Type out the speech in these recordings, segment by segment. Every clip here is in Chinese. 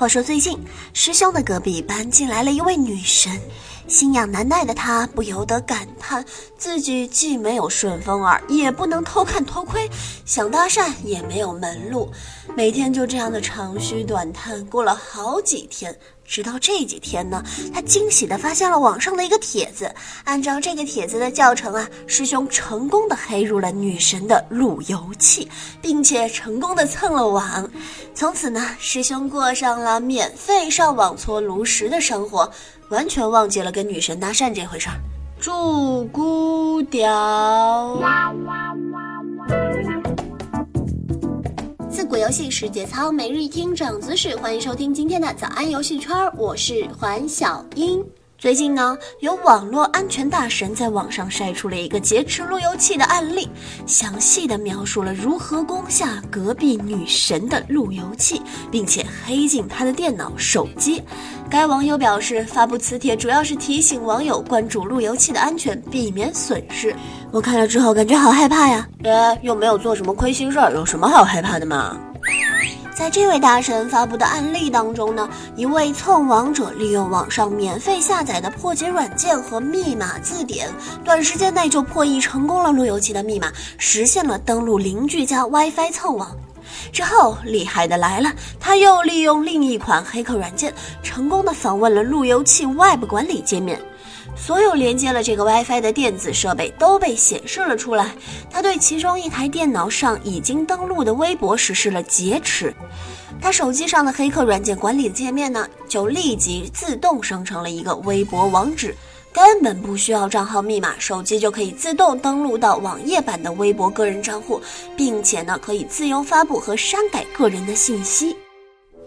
话说最近，师兄的隔壁班进来了一位女神。心痒难耐的他不由得感叹，自己既没有顺风耳，也不能偷看偷窥，想搭讪也没有门路，每天就这样的长吁短叹，过了好几天。直到这几天呢，他惊喜地发现了网上的一个帖子。按照这个帖子的教程啊，师兄成功的黑入了女神的路由器，并且成功的蹭了网。从此呢，师兄过上了免费上网搓炉石的生活，完全忘记了跟女神搭讪这回事儿。祝孤雕。自古游戏是节操，每日一听长姿势。欢迎收听今天的早安游戏圈，我是环小英。最近呢，有网络安全大神在网上晒出了一个劫持路由器的案例，详细的描述了如何攻下隔壁女神的路由器，并且黑进她的电脑、手机。该网友表示，发布此帖主要是提醒网友关注路由器的安全，避免损失。我看了之后感觉好害怕呀！呃，又没有做什么亏心事儿，有什么好害怕的嘛？在这位大神发布的案例当中呢，一位蹭网者利用网上免费下载的破解软件和密码字典，短时间内就破译成功了路由器的密码，实现了登录邻居家 WiFi 蹭网。之后，厉害的来了，他又利用另一款黑客软件，成功的访问了路由器 Web 管理界面，所有连接了这个 WiFi 的电子设备都被显示了出来。他对其中一台电脑上已经登录的微博实施了劫持，他手机上的黑客软件管理界面呢，就立即自动生成了一个微博网址。根本不需要账号密码，手机就可以自动登录到网页版的微博个人账户，并且呢，可以自由发布和删改个人的信息。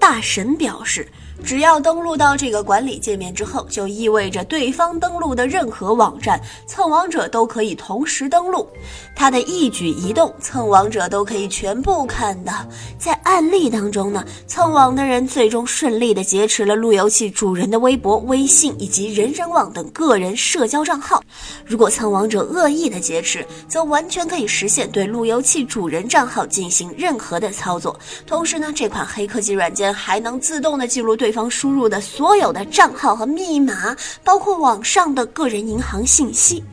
大神表示。只要登录到这个管理界面之后，就意味着对方登录的任何网站，蹭网者都可以同时登录，他的一举一动，蹭网者都可以全部看到。在案例当中呢，蹭网的人最终顺利的劫持了路由器主人的微博、微信以及人人网等个人社交账号。如果蹭网者恶意的劫持，则完全可以实现对路由器主人账号进行任何的操作。同时呢，这款黑科技软件还能自动的记录对。方输入的所有的账号和密码，包括网上的个人银行信息。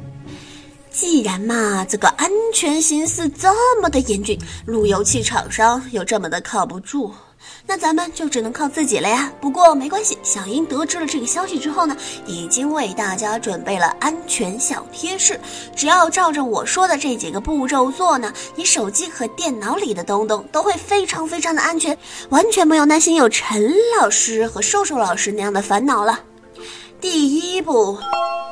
既然嘛，这个安全形势这么的严峻，路由器厂商又这么的靠不住。那咱们就只能靠自己了呀。不过没关系，小英得知了这个消息之后呢，已经为大家准备了安全小贴士。只要照着我说的这几个步骤做呢，你手机和电脑里的东东都会非常非常的安全，完全不用担心有陈老师和瘦瘦老师那样的烦恼了。第一步，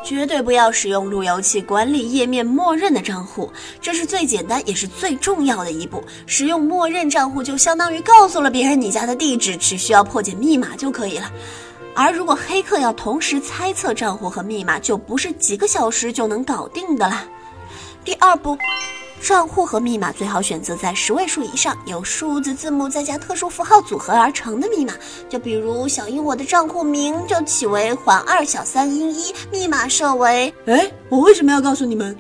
绝对不要使用路由器管理页面默认的账户，这是最简单也是最重要的一步。使用默认账户就相当于告诉了别人你家的地址，只需要破解密码就可以了。而如果黑客要同时猜测账户和密码，就不是几个小时就能搞定的啦。第二步。账户和密码最好选择在十位数以上，由数字字母再加特殊符号组合而成的密码。就比如小英，我的账户名就起为环二小三英一，密码设为……哎，我为什么要告诉你们？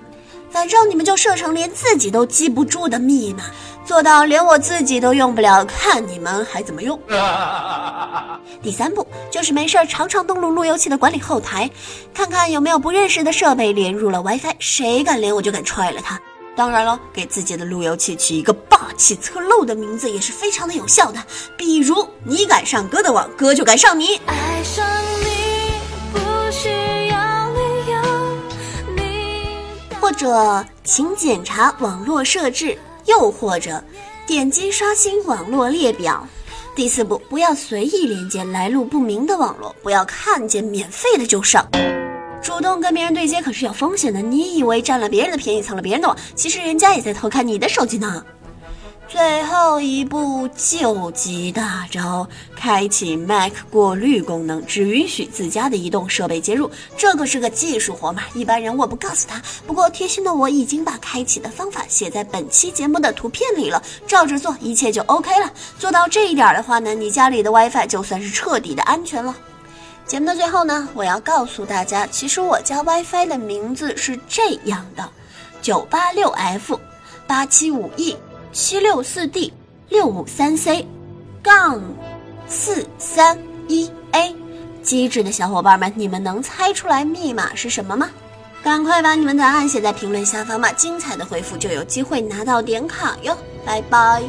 反正你们就设成连自己都记不住的密码，做到连我自己都用不了，看你们还怎么用。第三步就是没事儿常常登录路由器的管理后台，看看有没有不认识的设备连入了 WiFi，谁敢连我就敢踹了他。当然了，给自己的路由器取一个霸气侧漏的名字也是非常的有效的。比如，你敢上哥的网，哥就敢上你。爱上你不需要理由，你或者，请检查网络设置，又或者，点击刷新网络列表。第四步，不要随意连接来路不明的网络，不要看见免费的就上。主动跟别人对接可是有风险的，你以为占了别人的便宜，蹭了别人的网，其实人家也在偷看你的手机呢。最后一步救急大招，开启 Mac 过滤功能，只允许自家的移动设备接入。这可是个技术活嘛，一般人我不告诉他。不过贴心的我已经把开启的方法写在本期节目的图片里了，照着做，一切就 OK 了。做到这一点的话呢，你家里的 WiFi 就算是彻底的安全了。节目的最后呢，我要告诉大家，其实我家 WiFi 的名字是这样的：九八六 F 八七五 E 七六四 D 六五三 C 杠四三一 A。机智的小伙伴们，你们能猜出来密码是什么吗？赶快把你们的答案写在评论下方吧，精彩的回复就有机会拿到点卡哟！拜拜。